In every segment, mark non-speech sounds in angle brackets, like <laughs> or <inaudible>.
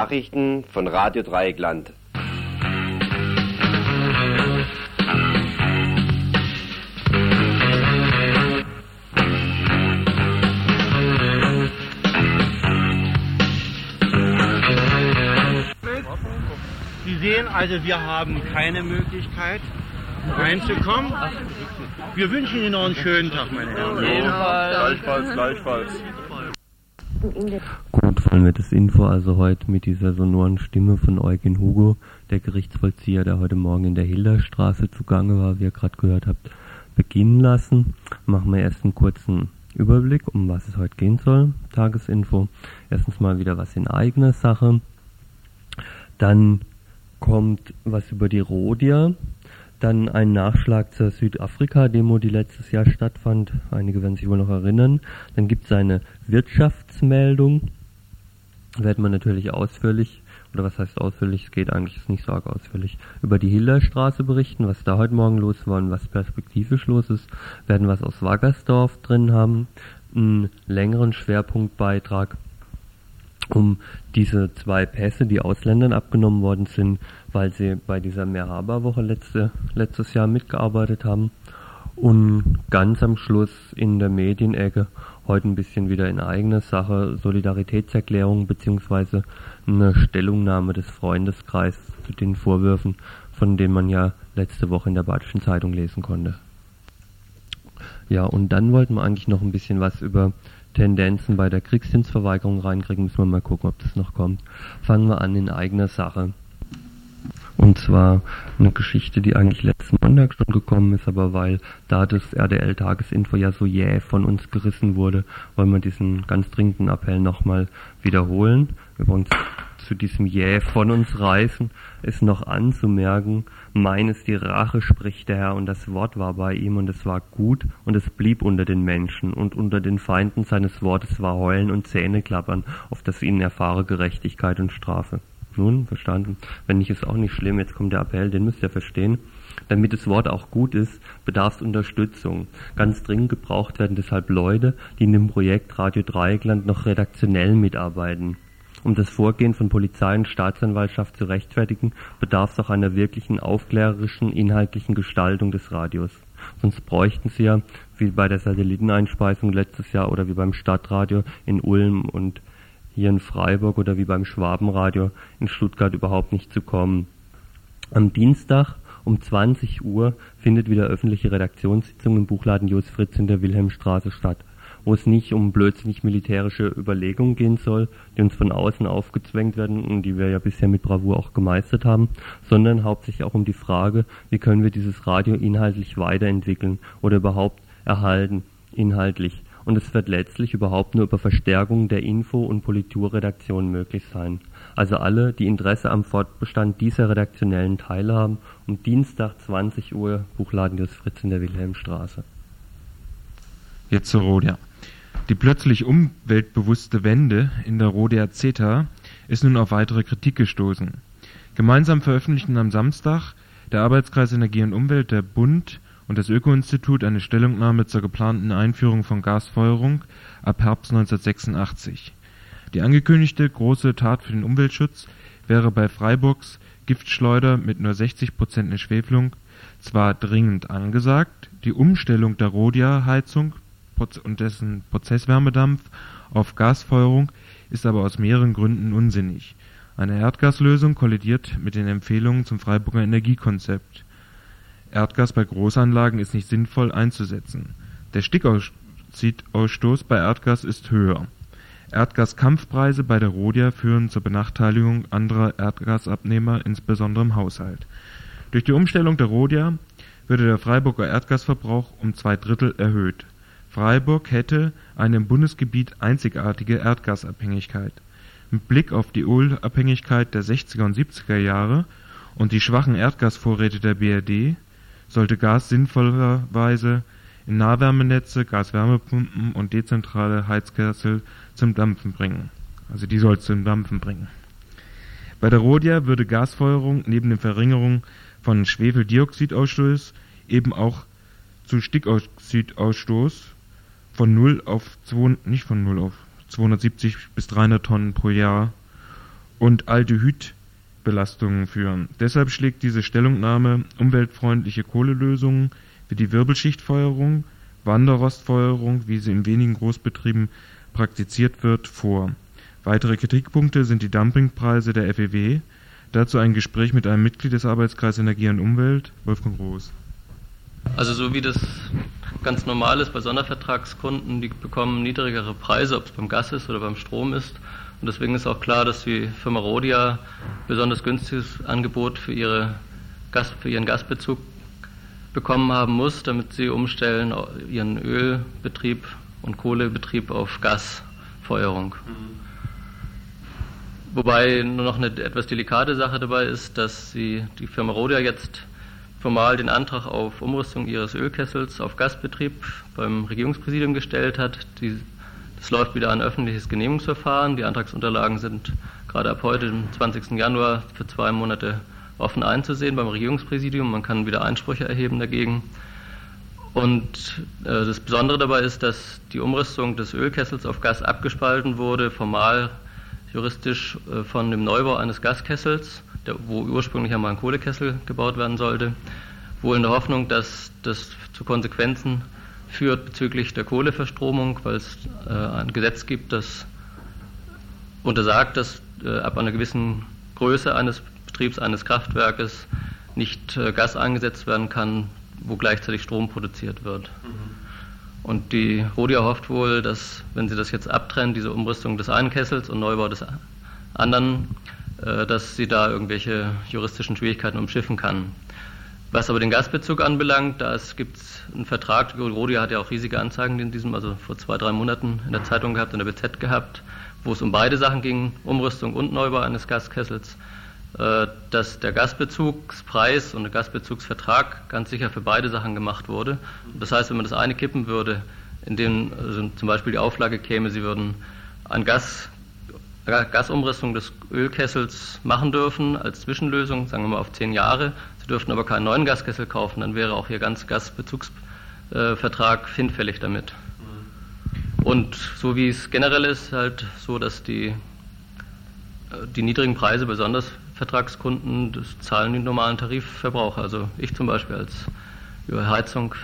Nachrichten von Radio Dreieckland. Sie sehen also, wir haben keine Möglichkeit reinzukommen. Wir wünschen Ihnen noch einen schönen Tag, meine Herren. Gleichfalls, gleichfalls. Gut, wollen wir das Info also heute mit dieser sonoren Stimme von Eugen Hugo, der Gerichtsvollzieher, der heute Morgen in der Hilderstraße zugange war, wie ihr gerade gehört habt, beginnen lassen. Machen wir erst einen kurzen Überblick, um was es heute gehen soll. Tagesinfo. Erstens mal wieder was in eigener Sache. Dann kommt was über die Rhodia. Dann ein Nachschlag zur Südafrika-Demo, die letztes Jahr stattfand. Einige werden sich wohl noch erinnern. Dann gibt es eine Wirtschaftsmeldung. Werden wir natürlich ausführlich, oder was heißt ausführlich, es geht eigentlich nicht so arg ausführlich, über die Hillerstraße berichten, was da heute Morgen los war und was perspektivisch los ist. Werden was aus Waggersdorf drin haben. Einen längeren Schwerpunktbeitrag um diese zwei Pässe, die Ausländern abgenommen worden sind, weil sie bei dieser Mehrhaber-Woche letzte, letztes Jahr mitgearbeitet haben. Und ganz am Schluss in der Medienecke heute ein bisschen wieder in eigener Sache Solidaritätserklärung beziehungsweise eine Stellungnahme des Freundeskreises zu den Vorwürfen, von denen man ja letzte Woche in der Badischen Zeitung lesen konnte. Ja, und dann wollten wir eigentlich noch ein bisschen was über Tendenzen bei der Kriegsdienstverweigerung reinkriegen, müssen wir mal gucken, ob das noch kommt. Fangen wir an in eigener Sache. Und zwar eine Geschichte, die eigentlich letzten Montag schon gekommen ist, aber weil da das RDL-Tagesinfo ja so jäh von uns gerissen wurde, wollen wir diesen ganz dringenden Appell nochmal wiederholen. Wir wollen zu diesem jäh von uns reißen, ist noch anzumerken, meines die Rache spricht der Herr und das Wort war bei ihm und es war gut und es blieb unter den Menschen und unter den Feinden seines Wortes war Heulen und Zähneklappern, auf das ihnen erfahre Gerechtigkeit und Strafe. Nun, verstanden. Wenn nicht, ist auch nicht schlimm. Jetzt kommt der Appell, den müsst ihr verstehen. Damit das Wort auch gut ist, bedarf es Unterstützung. Ganz dringend gebraucht werden deshalb Leute, die in dem Projekt Radio Dreieckland noch redaktionell mitarbeiten. Um das Vorgehen von Polizei und Staatsanwaltschaft zu rechtfertigen, bedarf es auch einer wirklichen aufklärerischen, inhaltlichen Gestaltung des Radios. Sonst bräuchten sie ja, wie bei der Satelliteneinspeisung letztes Jahr oder wie beim Stadtradio in Ulm und hier in Freiburg oder wie beim Schwabenradio in Stuttgart überhaupt nicht zu kommen. Am Dienstag um 20 Uhr findet wieder öffentliche Redaktionssitzung im Buchladen Jos Fritz in der Wilhelmstraße statt, wo es nicht um blödsinnig militärische Überlegungen gehen soll, die uns von außen aufgezwängt werden und die wir ja bisher mit Bravour auch gemeistert haben, sondern hauptsächlich auch um die Frage, wie können wir dieses Radio inhaltlich weiterentwickeln oder überhaupt erhalten, inhaltlich und es wird letztlich überhaupt nur über Verstärkung der Info- und Politurredaktion möglich sein. Also alle, die Interesse am Fortbestand dieser redaktionellen Teile haben, um Dienstag 20 Uhr Buchladen des Fritz in der Wilhelmstraße. Jetzt zur Rodia. Die plötzlich umweltbewusste Wende in der Rodia CETA ist nun auf weitere Kritik gestoßen. Gemeinsam veröffentlichten am Samstag der Arbeitskreis Energie und Umwelt, der Bund und das Öko-Institut eine Stellungnahme zur geplanten Einführung von Gasfeuerung ab Herbst 1986. Die angekündigte große Tat für den Umweltschutz wäre bei Freiburgs Giftschleuder mit nur 60 Prozent Entschwefelung zwar dringend angesagt, die Umstellung der Rhodia-Heizung und dessen Prozesswärmedampf auf Gasfeuerung ist aber aus mehreren Gründen unsinnig. Eine Erdgaslösung kollidiert mit den Empfehlungen zum Freiburger Energiekonzept Erdgas bei Großanlagen ist nicht sinnvoll einzusetzen. Der Stickoxidausstoß bei Erdgas ist höher. Erdgaskampfpreise bei der Rhodia führen zur Benachteiligung anderer Erdgasabnehmer, insbesondere im Haushalt. Durch die Umstellung der Rhodia würde der Freiburger Erdgasverbrauch um zwei Drittel erhöht. Freiburg hätte eine im Bundesgebiet einzigartige Erdgasabhängigkeit. Mit Blick auf die Ölabhängigkeit der 60er und 70er Jahre und die schwachen Erdgasvorräte der BRD sollte Gas sinnvollerweise in Nahwärmenetze, Gaswärmepumpen und dezentrale Heizkessel zum Dampfen bringen. Also die soll zum Dampfen bringen. Bei der Rhodia würde Gasfeuerung neben der Verringerung von Schwefeldioxidausstoß eben auch zu Stickoxidausstoß von 0 auf 2, nicht von 0 auf 270 bis 300 Tonnen pro Jahr und Aldehydbelastungen führen. Deshalb schlägt diese Stellungnahme umweltfreundliche Kohlelösungen wie die Wirbelschichtfeuerung, Wanderrostfeuerung, wie sie in wenigen Großbetrieben praktiziert wird, vor. Weitere Kritikpunkte sind die Dumpingpreise der FEW. Dazu ein Gespräch mit einem Mitglied des Arbeitskreises Energie und Umwelt, Wolfgang Roos. Also so wie das ganz normal ist bei Sondervertragskunden, die bekommen niedrigere Preise, ob es beim Gas ist oder beim Strom ist. Und deswegen ist auch klar, dass die Firma Rodia besonders günstiges Angebot für, ihre Gas, für ihren Gasbezug bekommen haben muss, damit sie umstellen ihren Ölbetrieb und Kohlebetrieb auf Gasfeuerung. Mhm. Wobei nur noch eine etwas delikate Sache dabei ist, dass sie, die Firma Rodia jetzt formal den Antrag auf Umrüstung ihres Ölkessels auf Gasbetrieb beim Regierungspräsidium gestellt hat. Die, das läuft wieder ein öffentliches Genehmigungsverfahren. Die Antragsunterlagen sind gerade ab heute, dem 20. Januar, für zwei Monate offen einzusehen beim Regierungspräsidium. Man kann wieder Einsprüche erheben dagegen. Und äh, das Besondere dabei ist, dass die Umrüstung des Ölkessels auf Gas abgespalten wurde, formal juristisch äh, von dem Neubau eines Gaskessels der, wo ursprünglich einmal ein Kohlekessel gebaut werden sollte, wohl in der Hoffnung, dass das zu Konsequenzen führt bezüglich der Kohleverstromung, weil es äh, ein Gesetz gibt, das untersagt, dass äh, ab einer gewissen Größe eines Betriebs eines Kraftwerkes nicht äh, Gas eingesetzt werden kann, wo gleichzeitig Strom produziert wird. Mhm. Und die Rodia hofft wohl, dass, wenn sie das jetzt abtrennt, diese Umrüstung des einen Kessels und Neubau des anderen, äh, dass sie da irgendwelche juristischen Schwierigkeiten umschiffen kann. Was aber den Gasbezug anbelangt, da gibt es einen Vertrag, Rodi hat ja auch riesige Anzeigen in diesem, also vor zwei, drei Monaten in der Zeitung gehabt, in der BZ gehabt, wo es um beide Sachen ging, Umrüstung und Neubau eines Gaskessels, äh, dass der Gasbezugspreis und der Gasbezugsvertrag ganz sicher für beide Sachen gemacht wurde. Das heißt, wenn man das eine kippen würde, in dem also zum Beispiel die Auflage käme, sie würden ein Gas Gasumrüstung des Ölkessels machen dürfen als Zwischenlösung, sagen wir mal auf zehn Jahre. Dürften aber keinen neuen Gaskessel kaufen, dann wäre auch Ihr ganz Gasbezugsvertrag hinfällig damit. Und so wie es generell ist, halt so, dass die, äh, die niedrigen Preise besonders Vertragskunden, das zahlen die normalen Tarifverbraucher. Also ich zum Beispiel als über Heizung,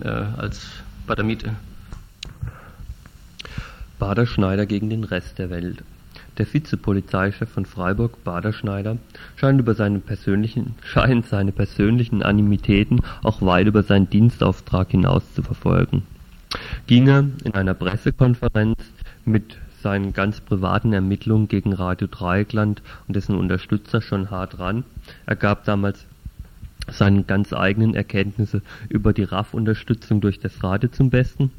äh, als bei der Miete. Bader-Schneider gegen den Rest der Welt. Der Vizepolizeichef von Freiburg, Bader-Schneider, scheint, über seine persönlichen, <laughs> scheint seine persönlichen Animitäten auch weit über seinen Dienstauftrag hinaus zu verfolgen. Ging er in einer Pressekonferenz mit seinen ganz privaten Ermittlungen gegen Radio Dreieckland und dessen Unterstützer schon hart ran. Er gab damals seine ganz eigenen Erkenntnisse über die RAF-Unterstützung durch das Radio zum Besten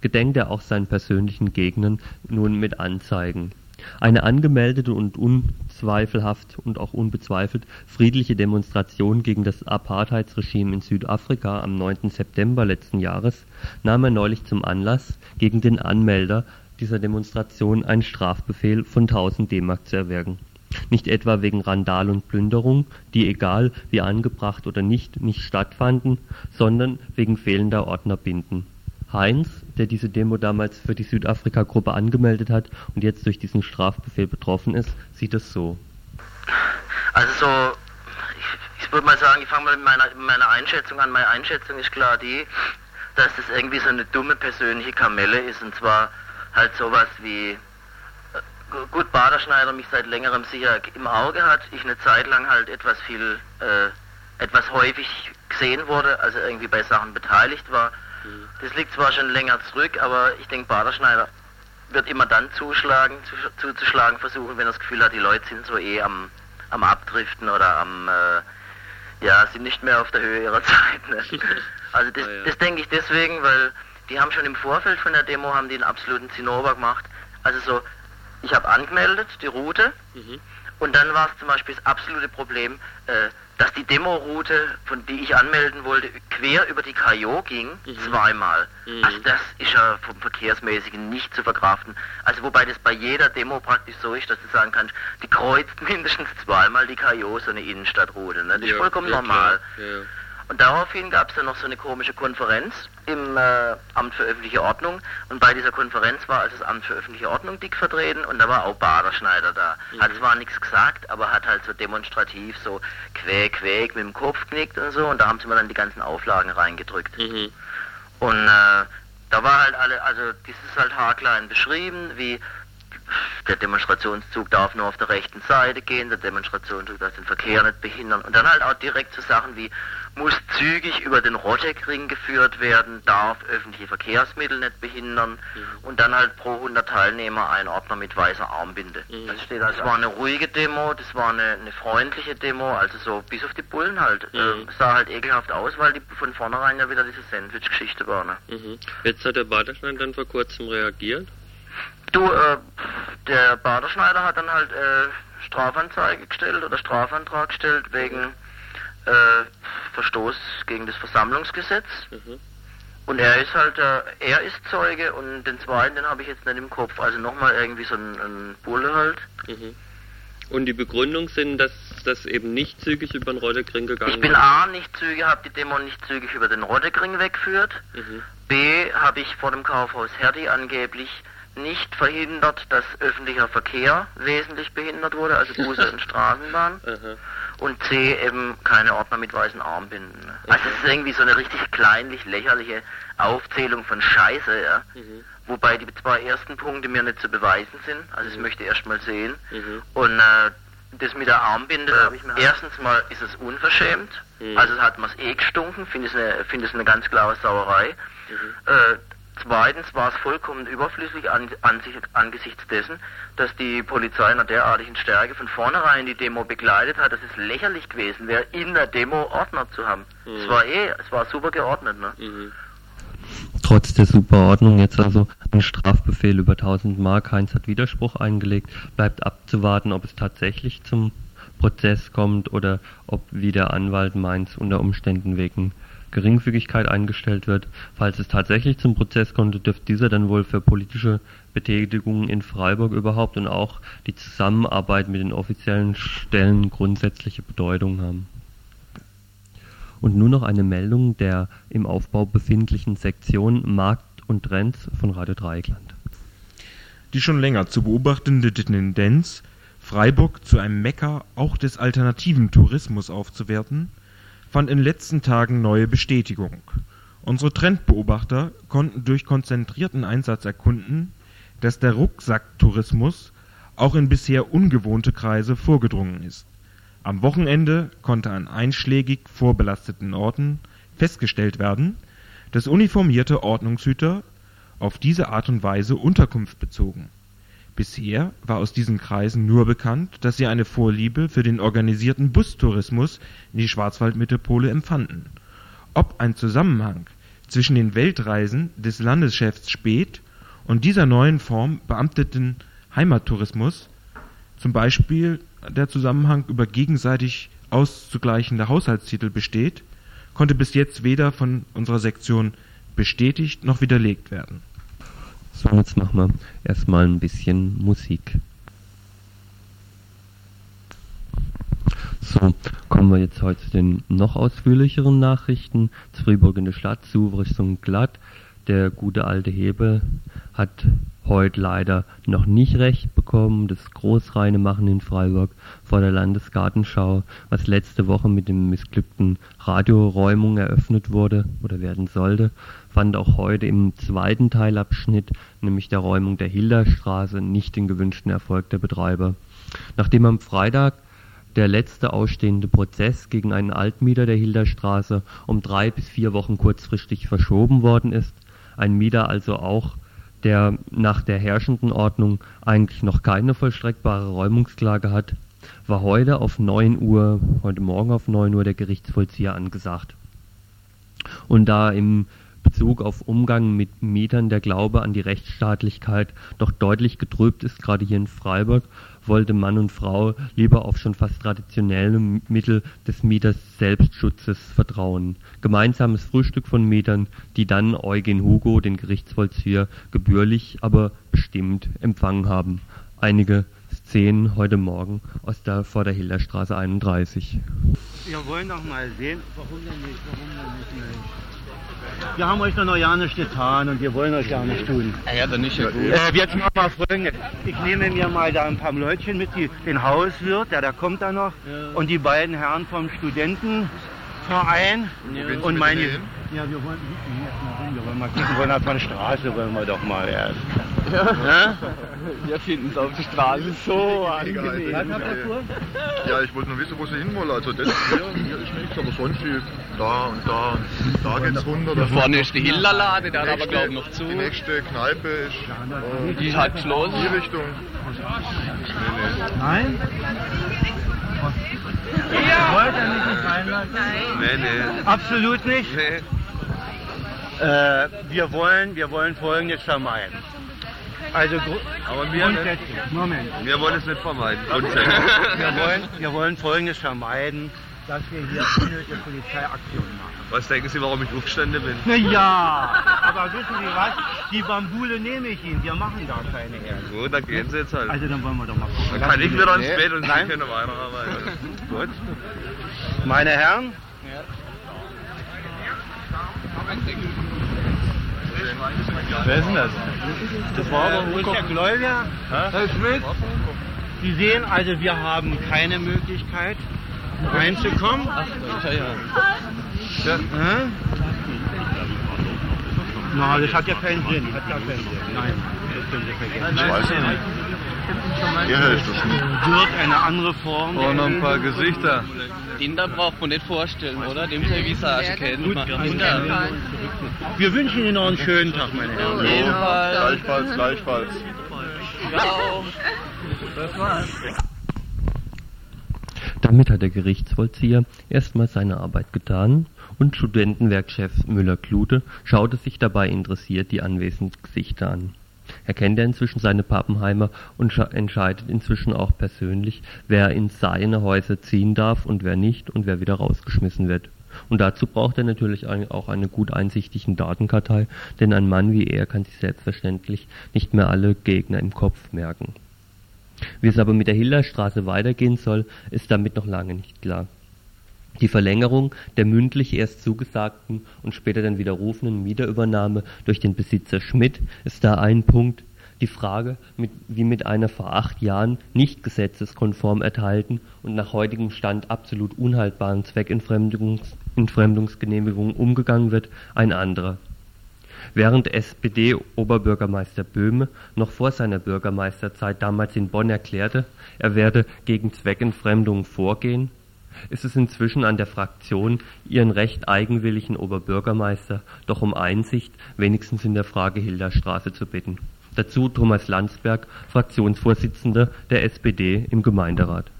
gedenkt er auch seinen persönlichen Gegnern nun mit Anzeigen. Eine angemeldete und unzweifelhaft und auch unbezweifelt friedliche Demonstration gegen das Apartheidsregime in Südafrika am 9. September letzten Jahres nahm er neulich zum Anlass, gegen den Anmelder dieser Demonstration einen Strafbefehl von 1000 D-Mark zu erwirken. Nicht etwa wegen Randal und Plünderung, die egal wie angebracht oder nicht, nicht stattfanden, sondern wegen fehlender Ordnerbinden Heinz, der diese Demo damals für die Südafrika-Gruppe angemeldet hat und jetzt durch diesen Strafbefehl betroffen ist, sieht es so. Also so, ich, ich würde mal sagen, ich fange mal mit meiner, meiner Einschätzung an. Meine Einschätzung ist klar die, dass das irgendwie so eine dumme persönliche Kamelle ist und zwar halt sowas wie äh, gut Baderschneider mich seit längerem sicher im Auge hat, ich eine Zeit lang halt etwas viel, äh, etwas häufig gesehen wurde, also irgendwie bei Sachen beteiligt war das liegt zwar schon länger zurück, aber ich denke, Baderschneider wird immer dann zuschlagen, zu, zuzuschlagen versuchen, wenn er das Gefühl hat, die Leute sind so eh am, am Abdriften oder am, äh, ja, sind nicht mehr auf der Höhe ihrer <laughs> Zeit. Ne? <laughs> Also das, oh ja. das denke ich deswegen, weil die haben schon im Vorfeld von der Demo haben die einen absoluten Zinnober gemacht. Also so, ich habe angemeldet, die Route, mhm. Und dann war es zum Beispiel das absolute Problem, äh, dass die Demoroute, von die ich anmelden wollte, quer über die Kajo ging, mhm. zweimal. Mhm. Also das ist ja vom Verkehrsmäßigen nicht zu verkraften. Also wobei das bei jeder Demo praktisch so ist, dass du sagen kannst, die kreuzt <laughs> mindestens zweimal die Kajo, so eine Innenstadtroute. Ne? Das ja, ist vollkommen ja, normal. Ja. Und daraufhin gab es dann noch so eine komische Konferenz im äh, Amt für öffentliche Ordnung. Und bei dieser Konferenz war also das Amt für öffentliche Ordnung dick vertreten und da war auch Baderschneider da. Mhm. Hat zwar nichts gesagt, aber hat halt so demonstrativ so quäk, quäk mit dem Kopf knickt und so. Und da haben sie mir dann die ganzen Auflagen reingedrückt. Mhm. Und äh, da war halt alle, also das ist halt haarklein beschrieben, wie der Demonstrationszug darf nur auf der rechten Seite gehen, der Demonstrationszug darf den Verkehr nicht behindern. Und dann halt auch direkt so Sachen wie, muss zügig über den Rotteckring geführt werden, darf öffentliche Verkehrsmittel nicht behindern mhm. und dann halt pro 100 Teilnehmer ein Ordner mit weißer Armbinde. Mhm. Das steht also, das war eine ruhige Demo, das war eine, eine freundliche Demo, also so bis auf die Bullen halt. Mhm. Äh, sah halt ekelhaft aus, weil die von vornherein ja wieder diese Sandwich-Geschichte war. Ne? Mhm. Jetzt hat der Baderschneid dann vor kurzem reagiert. Du, äh, der Baderschneider hat dann halt äh, Strafanzeige gestellt oder Strafantrag gestellt wegen äh, Verstoß gegen das Versammlungsgesetz. Mhm. Und er ist halt, äh, er ist Zeuge und den zweiten, den habe ich jetzt nicht im Kopf. Also nochmal irgendwie so ein, ein Bulle halt. Mhm. Und die Begründung sind, dass das eben nicht zügig über den Roddekring gegangen ist? Ich bin A, nicht zügig, habe die Demo nicht zügig über den Roddekring weggeführt. Mhm. B, habe ich vor dem Kaufhaus Herdi angeblich nicht verhindert, dass öffentlicher Verkehr wesentlich behindert wurde, also Busse <laughs> und Straßenbahn. Und C eben keine Ordner mit weißen Armbinden. Also es ist irgendwie so eine richtig kleinlich lächerliche Aufzählung von Scheiße, ja. Mhm. Wobei die zwei ersten Punkte mir nicht zu beweisen sind. Also ich mhm. möchte erst mal sehen. Mhm. Und äh, das mit der Armbinde, äh, erstens mal ist es unverschämt. Mhm. Also hat man es eh gestunken, finde ich eine, find eine ganz klare Sauerei. Mhm. Äh, Zweitens war es vollkommen überflüssig an, an sich, angesichts dessen, dass die Polizei einer derartigen Stärke von vornherein die Demo begleitet hat, dass es lächerlich gewesen wäre, in der Demo Ordner zu haben. Mhm. Es war eh, es war super geordnet, ne? Mhm. Trotz der Superordnung jetzt also ein Strafbefehl über 1000 Mark. Heinz hat Widerspruch eingelegt. Bleibt abzuwarten, ob es tatsächlich zum Prozess kommt oder ob, wie der Anwalt meint, unter Umständen wegen Geringfügigkeit eingestellt wird. Falls es tatsächlich zum Prozess kommt, dürfte dieser dann wohl für politische Betätigungen in Freiburg überhaupt und auch die Zusammenarbeit mit den offiziellen Stellen grundsätzliche Bedeutung haben. Und nur noch eine Meldung der im Aufbau befindlichen Sektion Markt und Trends von Radio Dreieckland. Die schon länger zu beobachtende Tendenz, Freiburg zu einem Mekka auch des alternativen Tourismus aufzuwerten, fand in den letzten Tagen neue Bestätigung. Unsere Trendbeobachter konnten durch konzentrierten Einsatz erkunden, dass der Rucksacktourismus auch in bisher ungewohnte Kreise vorgedrungen ist. Am Wochenende konnte an einschlägig vorbelasteten Orten festgestellt werden, dass uniformierte Ordnungshüter auf diese Art und Weise Unterkunft bezogen Bisher war aus diesen Kreisen nur bekannt, dass sie eine Vorliebe für den organisierten Bustourismus in die Schwarzwaldmetropole empfanden. Ob ein Zusammenhang zwischen den Weltreisen des Landeschefs Späth und dieser neuen Form beamteten Heimattourismus, zum Beispiel der Zusammenhang über gegenseitig auszugleichende Haushaltstitel besteht, konnte bis jetzt weder von unserer Sektion bestätigt noch widerlegt werden so, jetzt machen wir erstmal ein bisschen Musik. So, kommen wir jetzt heute zu den noch ausführlicheren Nachrichten. Fribourg in der Stadt, Richtung Glatt. Der gute alte Hebel hat heute leider noch nicht recht bekommen. Das großreine Machen in Freiburg vor der Landesgartenschau, was letzte Woche mit dem missglückten Radioräumung eröffnet wurde oder werden sollte, fand auch heute im zweiten Teilabschnitt, nämlich der Räumung der Hilderstraße, nicht den gewünschten Erfolg der Betreiber. Nachdem am Freitag der letzte ausstehende Prozess gegen einen Altmieter der Hilderstraße um drei bis vier Wochen kurzfristig verschoben worden ist, ein Mieter also auch, der nach der herrschenden Ordnung eigentlich noch keine vollstreckbare Räumungsklage hat, war heute auf 9 Uhr, heute Morgen auf 9 Uhr der Gerichtsvollzieher angesagt. Und da im Bezug auf Umgang mit Mietern der Glaube an die Rechtsstaatlichkeit doch deutlich getrübt ist, gerade hier in Freiburg, wollte Mann und Frau lieber auf schon fast traditionelle Mittel des Mieters Selbstschutzes vertrauen. Gemeinsames Frühstück von Mietern, die dann Eugen Hugo, den Gerichtsvollzieher, gebührlich, aber bestimmt empfangen haben. Einige 10 heute Morgen aus der, vor der Hilderstraße 31. Wir wollen doch mal sehen, warum denn nicht, warum denn nicht, Mensch. Wir haben euch noch ja nichts getan und wir wollen euch gar nicht tun. Ja, dann ist ja gut. Äh, jetzt machen wir folgendes. Ich nehme mir mal da ein paar Leutchen mit, die, den Hauswirt, der, der kommt da noch, und die beiden Herren vom Studentenverein. und meine. Ja, wir wollen, hier erstmal rum, wir wollen mal gucken, wollen auf der Straße, wollen wir doch mal erst. Ja? Wir finden es auf der Straße so angenehm. Ja, ich wollte nur wissen, wo sie hin wollen. Also das hier, hier ist nichts, aber sonst wie da und da und da geht's runter. Da vorne ist die Hillerlade, der hat aber glaube ich noch zu. Die nächste Kneipe ist äh, Die hat geschlossen. die Richtung. Nein? Wollt ihr mich nicht reinlassen? Nee, nee. Absolut nicht. Äh, wir wollen, wir wollen Folgendes vermeiden. Also Aber wir, grundsätzlich, Moment. wir wollen es nicht vermeiden. Wir wollen, wir wollen Folgendes vermeiden, dass wir hier unnötige Polizeiaktionen. Was denken Sie, warum ich Aufstände bin? Na ja, aber wissen Sie was? Die Bambule nehme ich Ihnen, wir machen da keine Erde. Gut, dann gehen Sie jetzt halt. Also dann wollen wir doch mal gucken. Dann kann ich wieder ins Bett und Sie können weiterarbeiten. gut. Meine Herren, Wer ist denn das? das war aber wohl der Gläubiger. Herr Schmidt. Sie sehen also, wir haben keine Möglichkeit reinzukommen. Ja. Hä? Na, das hat ja keinen Sinn. Hat ja keinen Sinn. Nein, das können Sie vergessen. Ich weiß es nicht. Hier ist das nicht. Wird eine andere Form. Oh, noch ein paar Gesichter. Inder braucht man nicht vorstellen, oder? Dem wir Visage kennen. Inder. Wir wünschen Ihnen noch einen schönen Tag, meine Herren. Jedenfalls. Gleichfalls, gleichfalls. Damit hat der Gerichtsvollzieher erstmal seine Arbeit getan und Studentenwerkchef Müller-Klute schaute sich dabei interessiert die anwesenden Gesichter an. Er kennt ja inzwischen seine Pappenheimer und entscheidet inzwischen auch persönlich, wer in seine Häuser ziehen darf und wer nicht und wer wieder rausgeschmissen wird. Und dazu braucht er natürlich auch eine gut einsichtigen Datenkartei, denn ein Mann wie er kann sich selbstverständlich nicht mehr alle Gegner im Kopf merken. Wie es aber mit der Hillerstraße weitergehen soll, ist damit noch lange nicht klar. Die Verlängerung der mündlich erst zugesagten und später dann widerrufenen Mieterübernahme durch den Besitzer Schmidt ist da ein Punkt. Die Frage, wie mit einer vor acht Jahren nicht gesetzeskonform erteilten und nach heutigem Stand absolut unhaltbaren Zweckentfremdungs- Entfremdungsgenehmigung umgegangen wird, ein anderer. Während SPD-Oberbürgermeister Böhme noch vor seiner Bürgermeisterzeit damals in Bonn erklärte, er werde gegen Zweckentfremdung vorgehen, ist es inzwischen an der Fraktion, ihren recht eigenwilligen Oberbürgermeister doch um Einsicht, wenigstens in der Frage Hilderstraße zu bitten. Dazu Thomas Landsberg, Fraktionsvorsitzender der SPD im Gemeinderat.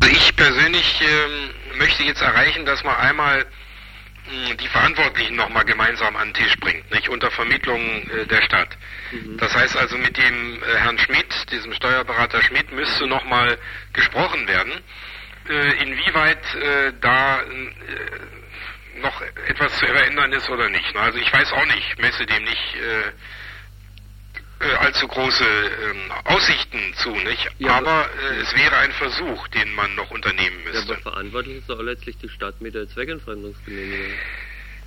Also ich persönlich ähm, möchte jetzt erreichen, dass man einmal mh, die Verantwortlichen nochmal gemeinsam an den Tisch bringt, nicht unter Vermittlung äh, der Stadt. Das heißt also mit dem äh, Herrn Schmidt, diesem Steuerberater Schmidt, müsste nochmal gesprochen werden, äh, inwieweit äh, da äh, noch etwas zu verändern ist oder nicht. Also ich weiß auch nicht, messe dem nicht äh, äh, allzu große ähm, Aussichten zu, nicht? Ja, aber- äh, es wäre ein Versuch, den man noch unternehmen Ja, müsste. aber verantwortlich ist doch letztlich die Stadt mit der Zweckentfremdungsgenehmigung.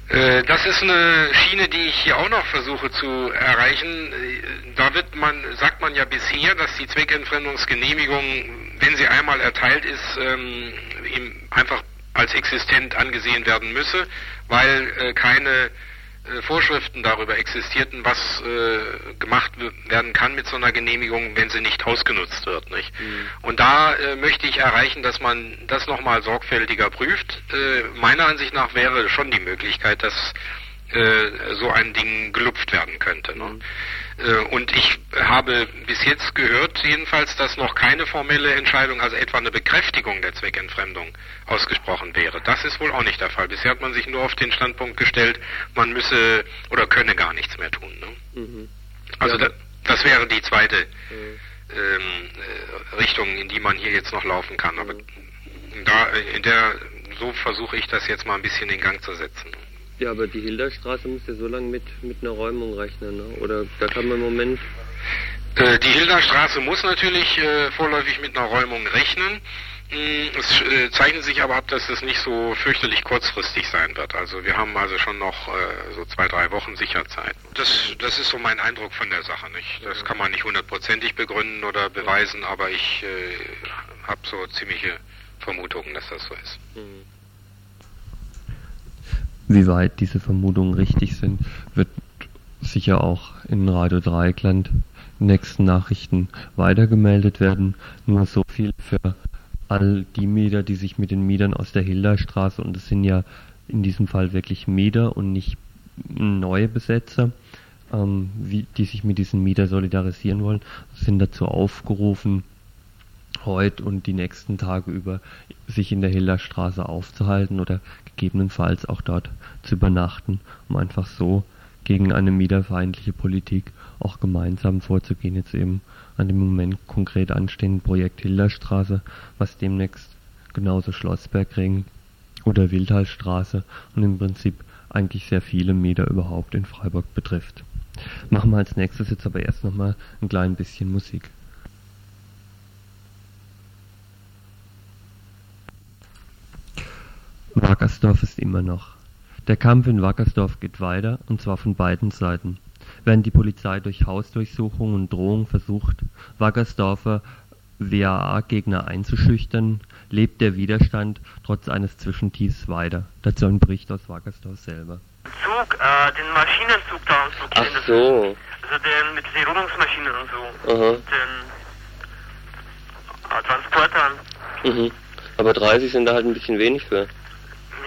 Äh, das ist eine Schiene, die ich hier auch noch versuche zu erreichen. Äh, Da wird man, sagt man ja bisher, dass die Zweckentfremdungsgenehmigung, wenn sie einmal erteilt ist, ähm, ihm einfach als existent angesehen werden müsse, weil äh, keine äh, Vorschriften darüber existierten, was äh, gemacht werden kann mit so einer Genehmigung, wenn sie nicht ausgenutzt wird. Nicht? Und da äh, möchte ich erreichen, dass man das nochmal sorgfältiger prüft. Äh, meiner Ansicht nach wäre schon die Möglichkeit, dass äh, so ein Ding gelupft werden könnte. Ne? Äh, und ich habe bis jetzt gehört, jedenfalls, dass noch keine formelle Entscheidung, also etwa eine Bekräftigung der Zweckentfremdung ausgesprochen wäre. Das ist wohl auch nicht der Fall. Bisher hat man sich nur auf den Standpunkt gestellt, man müsse oder könne gar nichts mehr tun. Ne? Mhm. Also Ja. da, das wäre die zweite Mhm. ähm, äh, Richtung, in die man hier jetzt noch laufen kann. Aber da in der so versuche ich das jetzt mal ein bisschen in Gang zu setzen. Ja, aber die Hilderstraße muss ja so lange mit, mit einer Räumung rechnen, ne? Oder da kann man im Moment Äh, die Hilderstraße muss natürlich äh, vorläufig mit einer Räumung rechnen. Mm, es äh, zeichnet sich aber ab, dass es nicht so fürchterlich kurzfristig sein wird. Also wir haben also schon noch äh, so zwei, drei Wochen Sicherzeit. Das, das ist so mein Eindruck von der Sache. Nicht? Das kann man nicht hundertprozentig begründen oder beweisen, aber ich äh, habe so ziemliche Vermutungen, dass das so ist. Wie weit diese Vermutungen richtig sind, wird sicher auch in Radio Dreieckland nächsten Nachrichten weitergemeldet werden. Nur so viel für all die Mieter, die sich mit den Mietern aus der Hilderstraße, und es sind ja in diesem Fall wirklich Mieter und nicht neue Besetzer, ähm, wie, die sich mit diesen Mieter solidarisieren wollen, sind dazu aufgerufen, heute und die nächsten Tage über sich in der Hilderstraße aufzuhalten oder gegebenenfalls auch dort zu übernachten, um einfach so gegen eine mieterfeindliche Politik auch gemeinsam vorzugehen. Jetzt eben an dem Moment konkret anstehenden Projekt Hilderstraße, was demnächst genauso Schlossbergring oder Wildhallstraße und im Prinzip eigentlich sehr viele Meter überhaupt in Freiburg betrifft. Machen wir als nächstes jetzt aber erst nochmal ein klein bisschen Musik. Wackersdorf ist immer noch. Der Kampf in Wackersdorf geht weiter, und zwar von beiden Seiten. Während die Polizei durch Hausdurchsuchungen und Drohungen versucht, Wackersdorfer WAA-Gegner einzuschüchtern, lebt der Widerstand trotz eines Zwischentiefs weiter. Dazu ein Bericht aus Wackersdorf selber. Zug, äh, den Maschinenzug da und so. Ach so. Also den mit den Rodungsmaschinen und so. Aha. Den äh, Transportern. Mhm. Aber 30 sind da halt ein bisschen wenig für.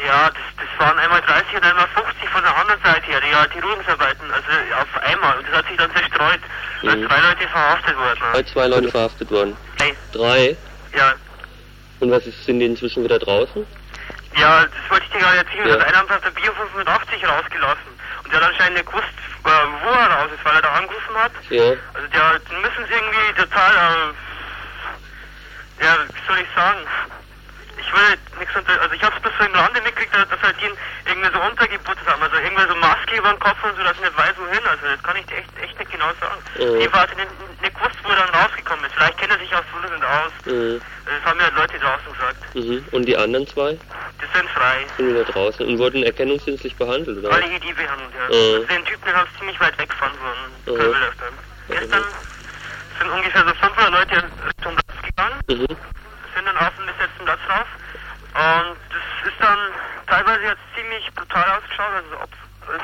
Ja, das, das waren einmal 30 und einmal 50 von der anderen Seite her, die, halt die Rodungsarbeiten, also auf einmal. Und das hat sich dann zerstreut. Sind Mhm. zwei Leute verhaftet worden. Halt zwei Leute verhaftet worden. Drei. Drei? Ja. Und was ist, sind die inzwischen wieder draußen? Ja, das wollte ich dir gerade erzählen. Ja. Ja. Einer hat der Bio 85 rausgelassen. Und der hat anscheinend nicht gewusst, äh, wo er raus ist, weil er da angerufen hat. Ja. Also der, den müssen sie irgendwie total, äh, ja, wie soll ich sagen? Ich will nichts unter, also ich hab's bloß so im Lande mitgekriegt, dass halt die irgendwie so untergebuttert haben. Also irgendwie so Maske über den Kopf und so, dass ich nicht weiß, wohin. Also das kann ich dir echt, echt nicht genau sagen. Mhm. Hat er nicht, nicht gewusst, wo er dann rausgekommen ist. Vielleicht kennt er sich aus Fullerland aus. Mhm. Das haben mir halt Leute draußen gesagt. Mhm. Und die anderen zwei Die sind frei. sind wieder draußen und wurden erkennungsdienstlich behandelt, oder? Alle die behandelt, ja. Mhm. Also den Typen, haben sie ziemlich weit wegfahren wollen. Mhm. Gestern sind ungefähr so 500 Leute zum Platz gegangen, Mhm. Sind dann auf den besetzten Platz rauf. Und das ist dann teilweise jetzt ziemlich brutal ausgeschaut, also ob es,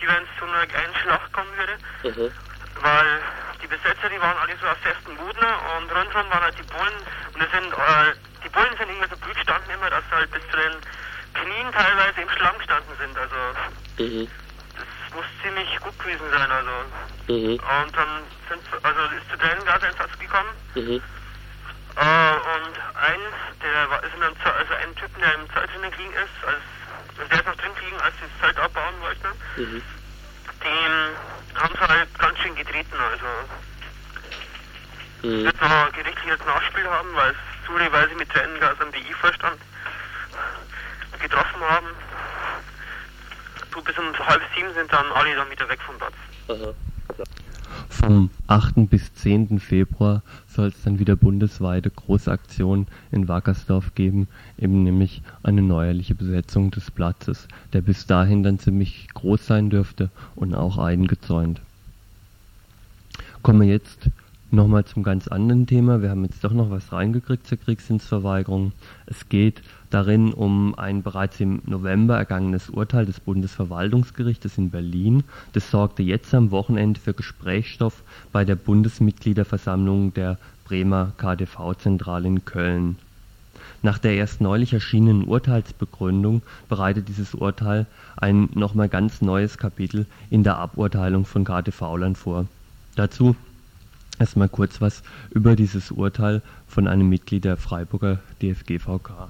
wie wenn es zu einer kleinen Schlacht kommen würde. Mhm. Weil die Besetzer, die waren alle so auf festen Boden und rundherum waren halt die Bullen. Und das sind, äh, die Bullen sind irgendwie so blöd gestanden immer, dass sie halt bis zu den Knien teilweise im Schlamm gestanden sind. Also Mhm. das muss ziemlich gut gewesen sein. Also Mhm. und dann sind also ist zu Tränengaseinsatz gekommen. Mhm. Und ein, der war, ist in einem Zelt, also ein Typen, der im Zelt drin gelegen ist, als, der ist noch drin gelegen, als sie das Zelt abbauen wollten, Mhm. den haben sie halt ganz schön getreten, also Mhm. wird noch gerichtliches Nachspiel haben, weil es zufälligerweise mit Tränengas am BI-Vorstand getroffen haben. So bis um halb sieben sind dann alle dann wieder weg vom Platz. Aha. Vom 8. bis 10. Februar soll es dann wieder bundesweite Großaktionen in Wackersdorf geben, eben nämlich eine neuerliche Besetzung des Platzes, der bis dahin dann ziemlich groß sein dürfte und auch eingezäunt. Kommen wir jetzt nochmal zum ganz anderen Thema. Wir haben jetzt doch noch was reingekriegt zur Kriegsdienstverweigerung. Es geht darin um ein bereits im November ergangenes Urteil des Bundesverwaltungsgerichtes in Berlin. Das sorgte jetzt am Wochenende für Gesprächsstoff bei der Bundesmitgliederversammlung der Bremer KDV-Zentrale in Köln. Nach der erst neulich erschienenen Urteilsbegründung bereitet dieses Urteil ein nochmal ganz neues Kapitel in der Aburteilung von KTV-Lern vor. Dazu erstmal kurz was über dieses Urteil von einem Mitglied der Freiburger DFGVK.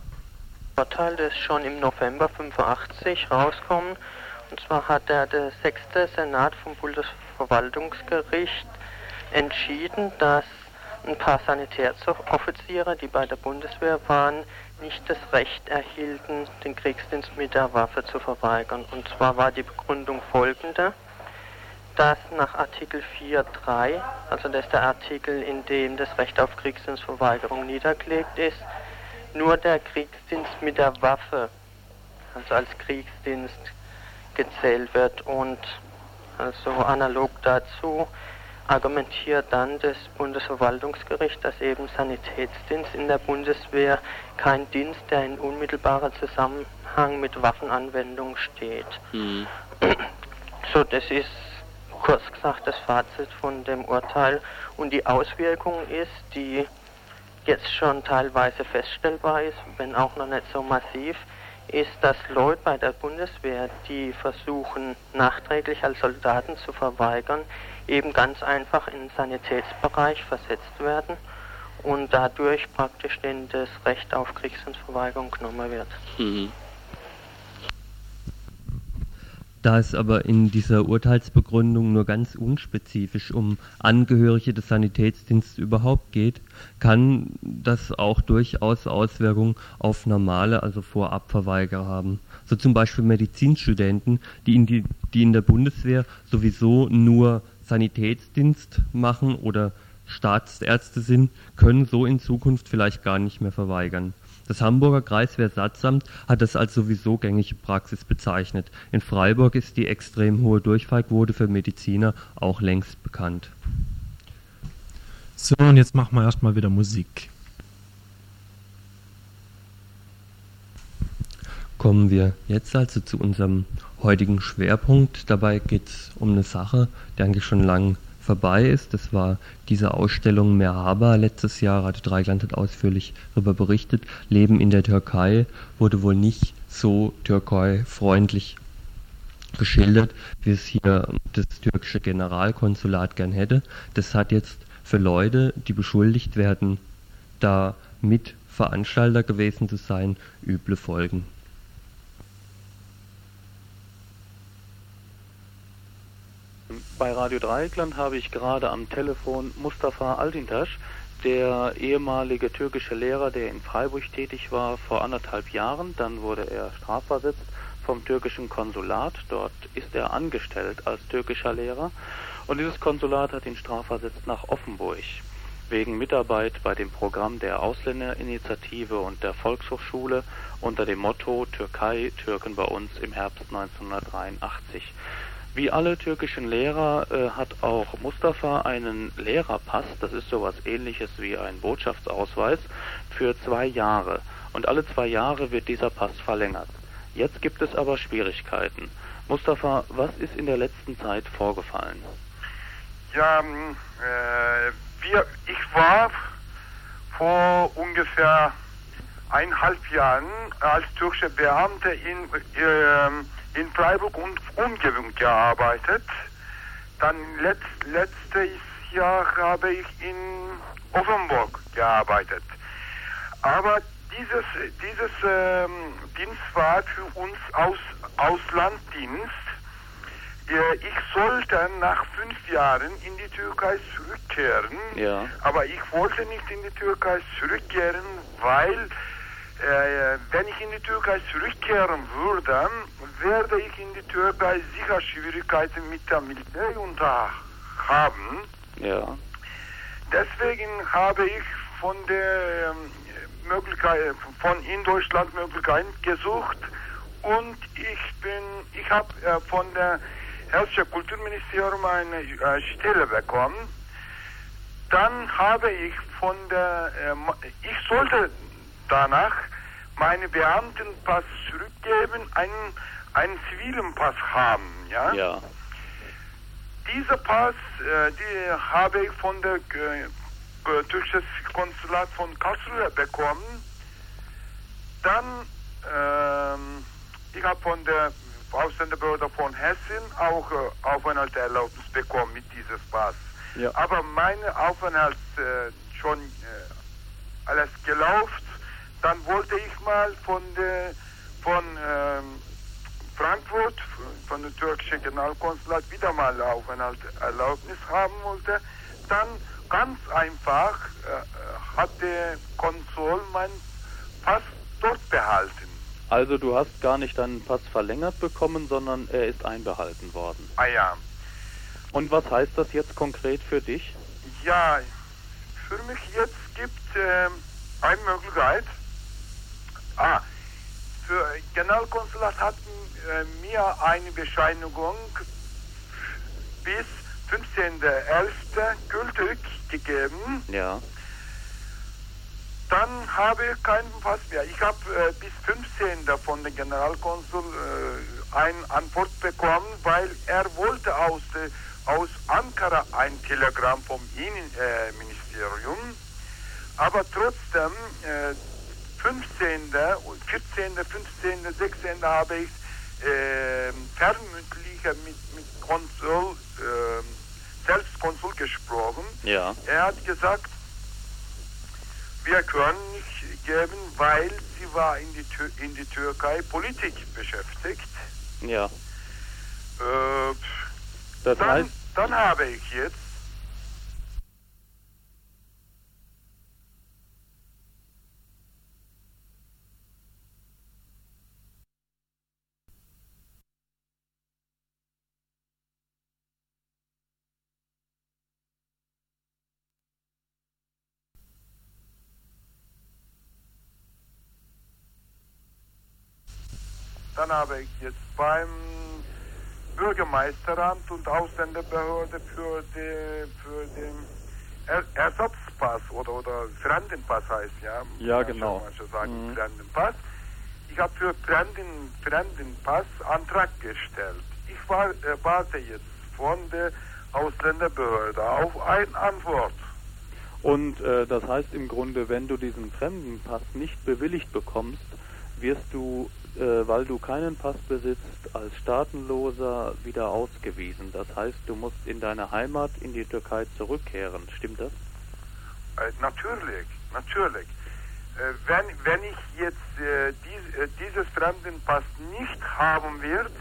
Urteil ist schon im November 85 rauskommen. Und zwar hat der, der sechste Senat vom Bundesverwaltungsgericht entschieden, dass ein paar Sanitätsoffiziere, die bei der Bundeswehr waren, nicht das Recht erhielten, den Kriegsdienst mit der Waffe zu verweigern. Und zwar war die Begründung folgende, dass nach Artikel 4.3, also das ist der Artikel, in dem das Recht auf Kriegsdienstverweigerung niedergelegt ist, nur der Kriegsdienst mit der Waffe, also als Kriegsdienst gezählt wird und also analog dazu argumentiert dann das Bundesverwaltungsgericht, dass eben Sanitätsdienst in der Bundeswehr kein Dienst, der in unmittelbarer Zusammenhang mit Waffenanwendung steht. Mhm. So, das ist kurz gesagt das Fazit von dem Urteil. Und die Auswirkung ist, die jetzt schon teilweise feststellbar ist, wenn auch noch nicht so massiv, ist, dass Leute bei der Bundeswehr, die versuchen, nachträglich als Soldaten zu verweigern, eben ganz einfach in den Sanitätsbereich versetzt werden und dadurch praktisch denen das Recht auf Kriegsdienstverweigerung genommen wird. Mhm. Da es aber in dieser Urteilsbegründung nur ganz unspezifisch um Angehörige des Sanitätsdienstes überhaupt geht, kann das auch durchaus Auswirkungen auf normale, also Vorabverweigerer haben. So zum Beispiel Medizinstudenten, die in, die, die in der Bundeswehr sowieso nur Sanitätsdienst machen oder Staatsärzte sind, können so in Zukunft vielleicht gar nicht mehr verweigern. Das Hamburger Kreiswehrsatzamt hat das als sowieso gängige Praxis bezeichnet. In Freiburg ist die extrem hohe Durchfallquote für Mediziner auch längst bekannt. So, und jetzt machen wir erstmal wieder Musik. Kommen wir jetzt also zu unserem heutigen Schwerpunkt. Dabei geht es um eine Sache, die eigentlich schon lang vorbei ist. Das war diese Ausstellung Merhaba letztes Jahr. Radio Dreigland hat ausführlich darüber berichtet. Leben in der Türkei wurde wohl nicht so türkei-freundlich geschildert, wie es hier das türkische Generalkonsulat gern hätte. Das hat jetzt für Leute, die beschuldigt werden, da Mitveranstalter gewesen zu sein, üble Folgen. Bei Radio Dreieckland habe ich gerade am Telefon Mustafa Aldintasch, der ehemalige türkische Lehrer, der in Freiburg tätig war vor anderthalb Jahren. Dann wurde er strafversetzt vom türkischen Konsulat. Dort ist er angestellt als türkischer Lehrer. Und dieses Konsulat hat ihn strafversetzt nach Offenburg wegen Mitarbeit bei dem Programm der Ausländerinitiative und der Volkshochschule unter dem Motto Türkei, Türken bei uns im Herbst 1983. Wie alle türkischen Lehrer äh, hat auch Mustafa einen Lehrerpass, das ist sowas ähnliches wie ein Botschaftsausweis, für zwei Jahre. Und alle zwei Jahre wird dieser Pass verlängert. Jetzt gibt es aber Schwierigkeiten. Mustafa, was ist in der letzten Zeit vorgefallen? Ja, ähm, äh, wir, ich war vor ungefähr eineinhalb Jahren als türkischer Beamter in äh, in Freiburg und Umgebung gearbeitet. Dann letzt, letztes Jahr habe ich in Offenburg gearbeitet. Aber dieses, dieses ähm, Dienst war für uns Aus, Auslanddienst. Äh, ich sollte nach fünf Jahren in die Türkei zurückkehren. Ja. Aber ich wollte nicht in die Türkei zurückkehren, weil äh, wenn ich in die Türkei zurückkehren würde, werde ich in die Türkei sicher Schwierigkeiten mit der Militärjunta haben. Ja. Deswegen habe ich von der ähm, Möglichkeit, von in Deutschland Möglichkeiten gesucht und ich bin, ich habe äh, von der Hessische Kulturministerium eine äh, Stelle bekommen. Dann habe ich von der, ich sollte danach meine Beamtenpass zurückgeben, einen, einen zivilen Pass haben, ja? Ja. Dieser Pass, äh, die habe ich von der äh, türkischen Konsulat von Karlsruhe bekommen. Dann, ähm, ich habe von der Ausländerbehörde von Hessen auch äh, Aufenthaltserlaubnis bekommen mit diesem Pass. Ja. Aber meine Aufenthalt äh, schon äh, alles gelaufen dann wollte ich mal von der von ähm, Frankfurt, von der türkischen Generalkonsulat wieder mal Aufenthaltserlaubnis haben wollte. Dann ganz einfach äh, hat der Konsul mein Pass dort behalten. Also du hast gar nicht deinen Pass verlängert bekommen, sondern er ist einbehalten worden. Ah ja. Und was heißt das jetzt konkret für dich? Ja, für mich jetzt gibt ähm, eine Möglichkeit. Ah, für Generalkonsulat hatten äh, mir eine Bescheinigung bis 15.11. gültig gegeben. Ja. Dann habe ich keinen Pass mehr. Ich habe äh, bis 15. von dem Generalkonsul äh, eine Antwort bekommen, weil er wollte aus, äh, aus Ankara ein Telegramm vom Innenministerium. Aber trotzdem, äh, 15., 14., 15., 16. habe ich äh, fernmündlich mit, mit Konsul, äh, selbst Konsul gesprochen. Ja. Er hat gesagt, wir können nicht geben, weil sie war in die, Tür in die Türkei Politik beschäftigt. Ja. Äh, Das dann, heißt, dann habe ich jetzt Dann habe ich jetzt beim Bürgermeisteramt und Ausländerbehörde für, die, für den er Ersatzpass oder, oder Fremdenpass heißt ja. Ja, genau. Manche sagen Mhm. Fremdenpass. Ich habe für Fremden, Fremdenpass Antrag gestellt. Ich war, äh, warte jetzt von der Ausländerbehörde auf eine Antwort. Und äh, das heißt im Grunde, wenn du diesen Fremdenpass nicht bewilligt bekommst, wirst du, äh, weil du keinen Pass besitzt, als Staatenloser wieder ausgewiesen. Das heißt, du musst in deine Heimat in die Türkei zurückkehren. Stimmt das? Äh, natürlich, natürlich. Äh, wenn, wenn ich jetzt äh, dies, äh, dieses Fremdenpass nicht haben wird,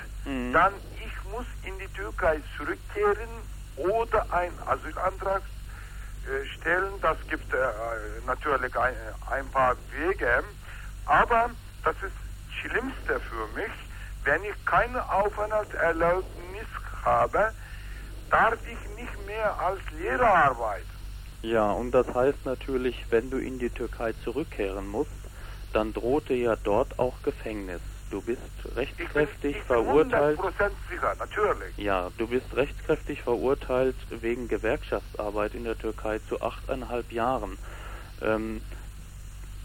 dann ich muss in die Türkei zurückkehren oder einen Asylantrag äh, stellen. Das gibt natürlich ein, ein paar Wege. Aber das ist Schlimmste für mich, wenn ich keine Aufenthaltserlaubnis habe, darf ich nicht mehr als Lehrer arbeiten. Ja, und das heißt natürlich, wenn du in die Türkei zurückkehren musst, dann droht dir ja dort auch Gefängnis. Du bist rechtskräftig verurteilt. 100% sicher, natürlich. Ja, du bist rechtskräftig verurteilt wegen Gewerkschaftsarbeit in der Türkei zu achteinhalb Jahren. Ähm,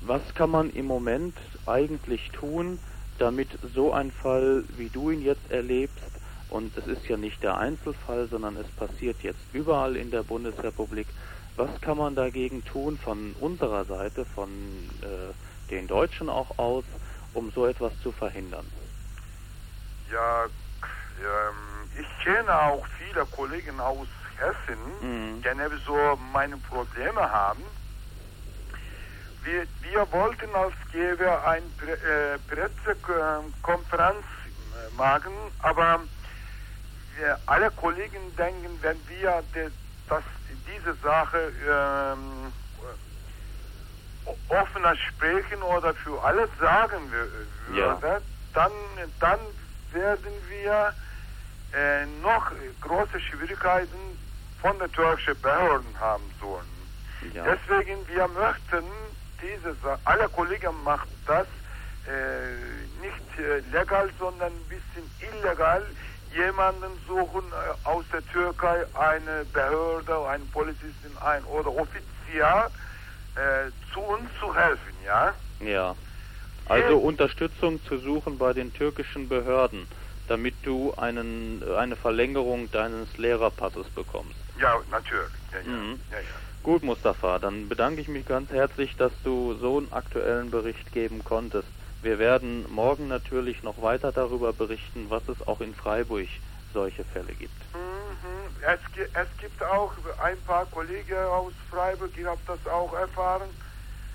was kann man im Moment eigentlich tun, damit so ein Fall, wie du ihn jetzt erlebst, und es ist ja nicht der Einzelfall, sondern es passiert jetzt überall in der Bundesrepublik, was kann man dagegen tun von unserer Seite, von äh, den Deutschen auch aus, um so etwas zu verhindern? Ja, ähm, ich kenne auch viele Kollegen aus Hessen, die so meine Probleme haben. Wir, wir wollten als Geber eine äh, Pressekonferenz äh, machen, aber wir, alle Kollegen denken, wenn wir de, das, diese Sache ähm, offener sprechen oder für alles sagen wür- Ja. würde, dann, dann werden wir äh, noch große Schwierigkeiten von den türkischen Behörden haben sollen. Ja. Deswegen, wir möchten diese alle Kollegen machen das äh, nicht äh, legal, sondern ein bisschen illegal. Jemanden suchen äh, aus der Türkei, eine Behörde, einen Polizisten, ein oder Offizier äh, zu uns zu helfen, ja? Ja. Also Unterstützung zu suchen bei den türkischen Behörden, damit du einen, eine Verlängerung deines Lehrerpasses bekommst. Ja, natürlich. Ja, ja. Mhm. Ja. Gut, Mustafa, dann bedanke ich mich ganz herzlich, dass du so einen aktuellen Bericht geben konntest. Wir werden morgen natürlich noch weiter darüber berichten, was es auch in Freiburg solche Fälle gibt. Mhm. Es, es gibt auch ein paar Kollegen aus Freiburg, ich habe das auch erfahren.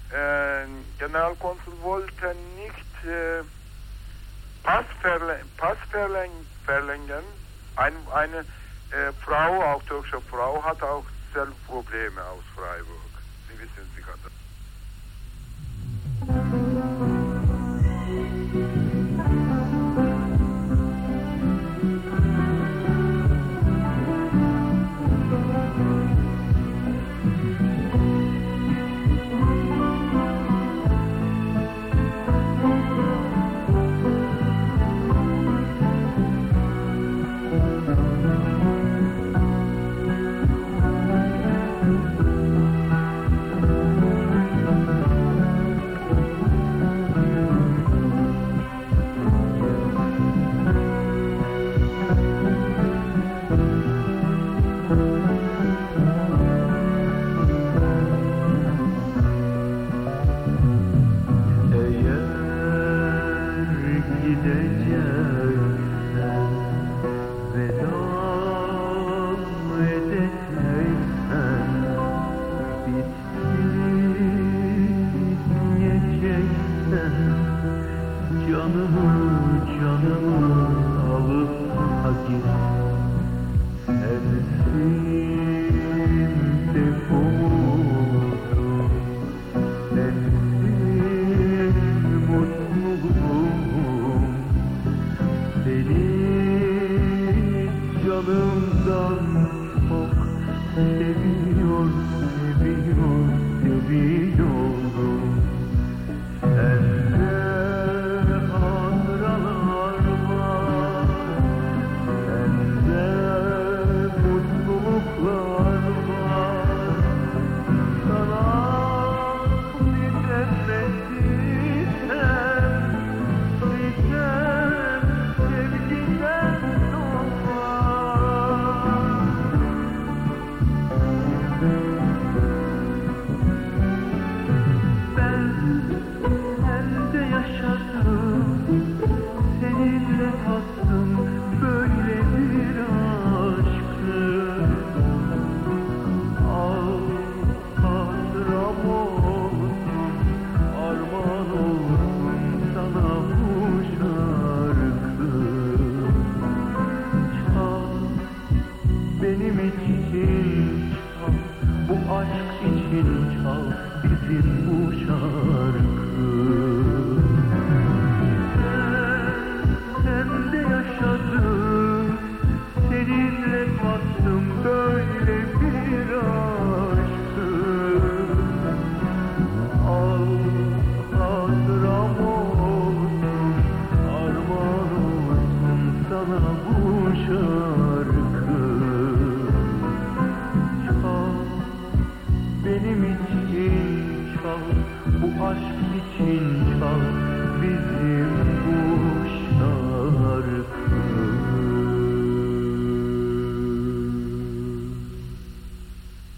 Äh, Generalkonsul wollte nicht äh, Pass, verläng Pass verläng verlängern. Ein, eine äh, Frau, auch türkische Frau, hat auch Probleme aus Freiburg. Sie wissen sicher.